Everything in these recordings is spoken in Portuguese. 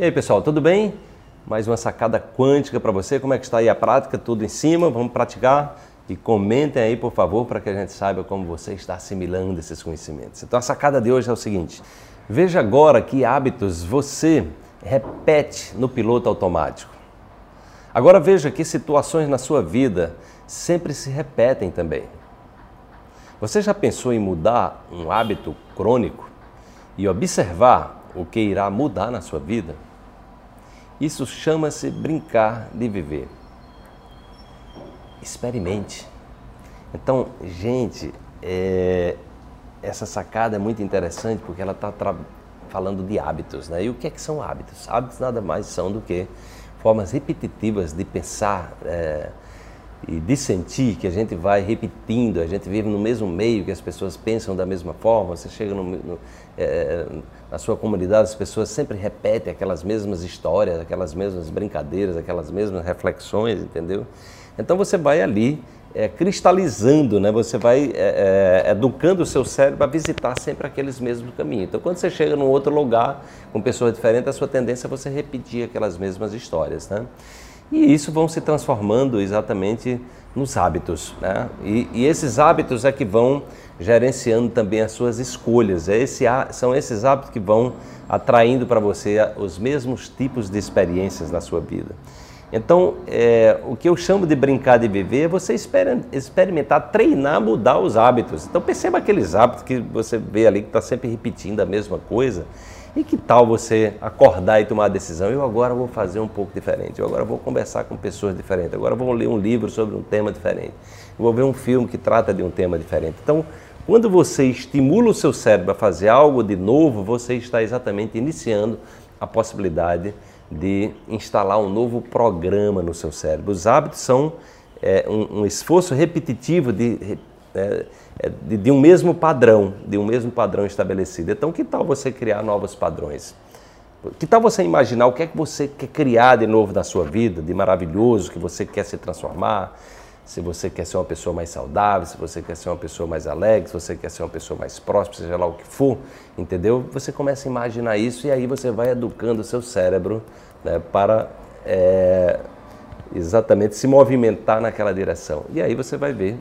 E aí, pessoal, tudo bem? Mais uma sacada quântica para você. Como é que está aí a prática? Tudo em cima? Vamos praticar? E comentem aí, por favor, para que a gente saiba como você está assimilando esses conhecimentos. Então, a sacada de hoje é o seguinte: veja agora que hábitos você repete no piloto automático. Agora veja que situações na sua vida sempre se repetem também. Você já pensou em mudar um hábito crônico e observar o que irá mudar na sua vida? Isso chama-se brincar de viver. Experimente. Então, gente, é, essa sacada é muito interessante porque ela está falando de hábitos, né? E o que é que são hábitos? Hábitos nada mais são do que formas repetitivas de pensar é, e de sentir que a gente vai repetindo, a gente vive no mesmo meio, que as pessoas pensam da mesma forma, você chega no, no, é, na sua comunidade, as pessoas sempre repetem aquelas mesmas histórias, aquelas mesmas brincadeiras, aquelas mesmas reflexões, entendeu? Então você vai ali é, cristalizando, né? você vai é, é, educando o seu cérebro a visitar sempre aqueles mesmos caminhos. Então, quando você chega num outro lugar com pessoas diferentes, a sua tendência é você repetir aquelas mesmas histórias. Né? E isso vão se transformando exatamente nos hábitos. Né? E, e, esses hábitos é que vão gerenciando também as suas escolhas. É esse, são esses hábitos que vão atraindo para você os mesmos tipos de experiências na sua vida. Então, é, o que eu chamo de brincar de viver é você experimentar, treinar, mudar os hábitos. Então, perceba aqueles hábitos que você vê ali que está sempre repetindo a mesma coisa. E que tal você acordar e tomar a decisão? Eu agora vou fazer um pouco diferente. Eu agora vou conversar com pessoas diferentes. Agora vou ler um livro sobre um tema diferente. Eu vou ver um filme que trata de um tema diferente. Então, quando você estimula o seu cérebro a fazer algo de novo, você está exatamente iniciando a possibilidade de instalar um novo programa no seu cérebro. Os hábitos são é, um, um, esforço repetitivo de, é, é, de, de, um mesmo padrão, de um mesmo padrão estabelecido. Então, que tal você criar novos padrões? Que tal você imaginar o que é que você quer criar de novo na sua vida, de maravilhoso, que você quer se transformar? Se você quer ser uma pessoa mais saudável, se você quer ser uma pessoa mais alegre, se você quer ser uma pessoa mais próspera, seja lá o que for, entendeu? Você começa a imaginar isso e aí você vai educando o seu cérebro né, para é, exatamente se movimentar naquela direção. E aí você vai ver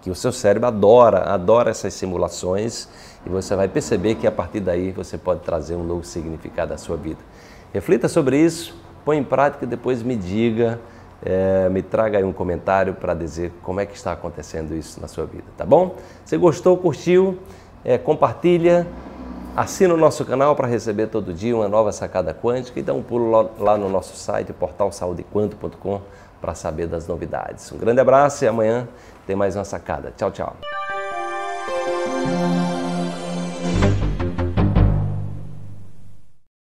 que o seu cérebro adora, adora essas simulações e você vai perceber que a partir daí você pode trazer um novo significado à sua vida. Reflita sobre isso, põe em prática e depois me diga é, me traga aí um comentário para dizer como é que está acontecendo isso na sua vida, tá bom? Se gostou, curtiu, é, compartilha, assina o nosso canal para receber todo dia uma nova sacada quântica e dá um pulo lá, no nosso site, portalsaudequanto.com, para saber das novidades. Um grande abraço e amanhã tem mais uma sacada. Tchau, tchau.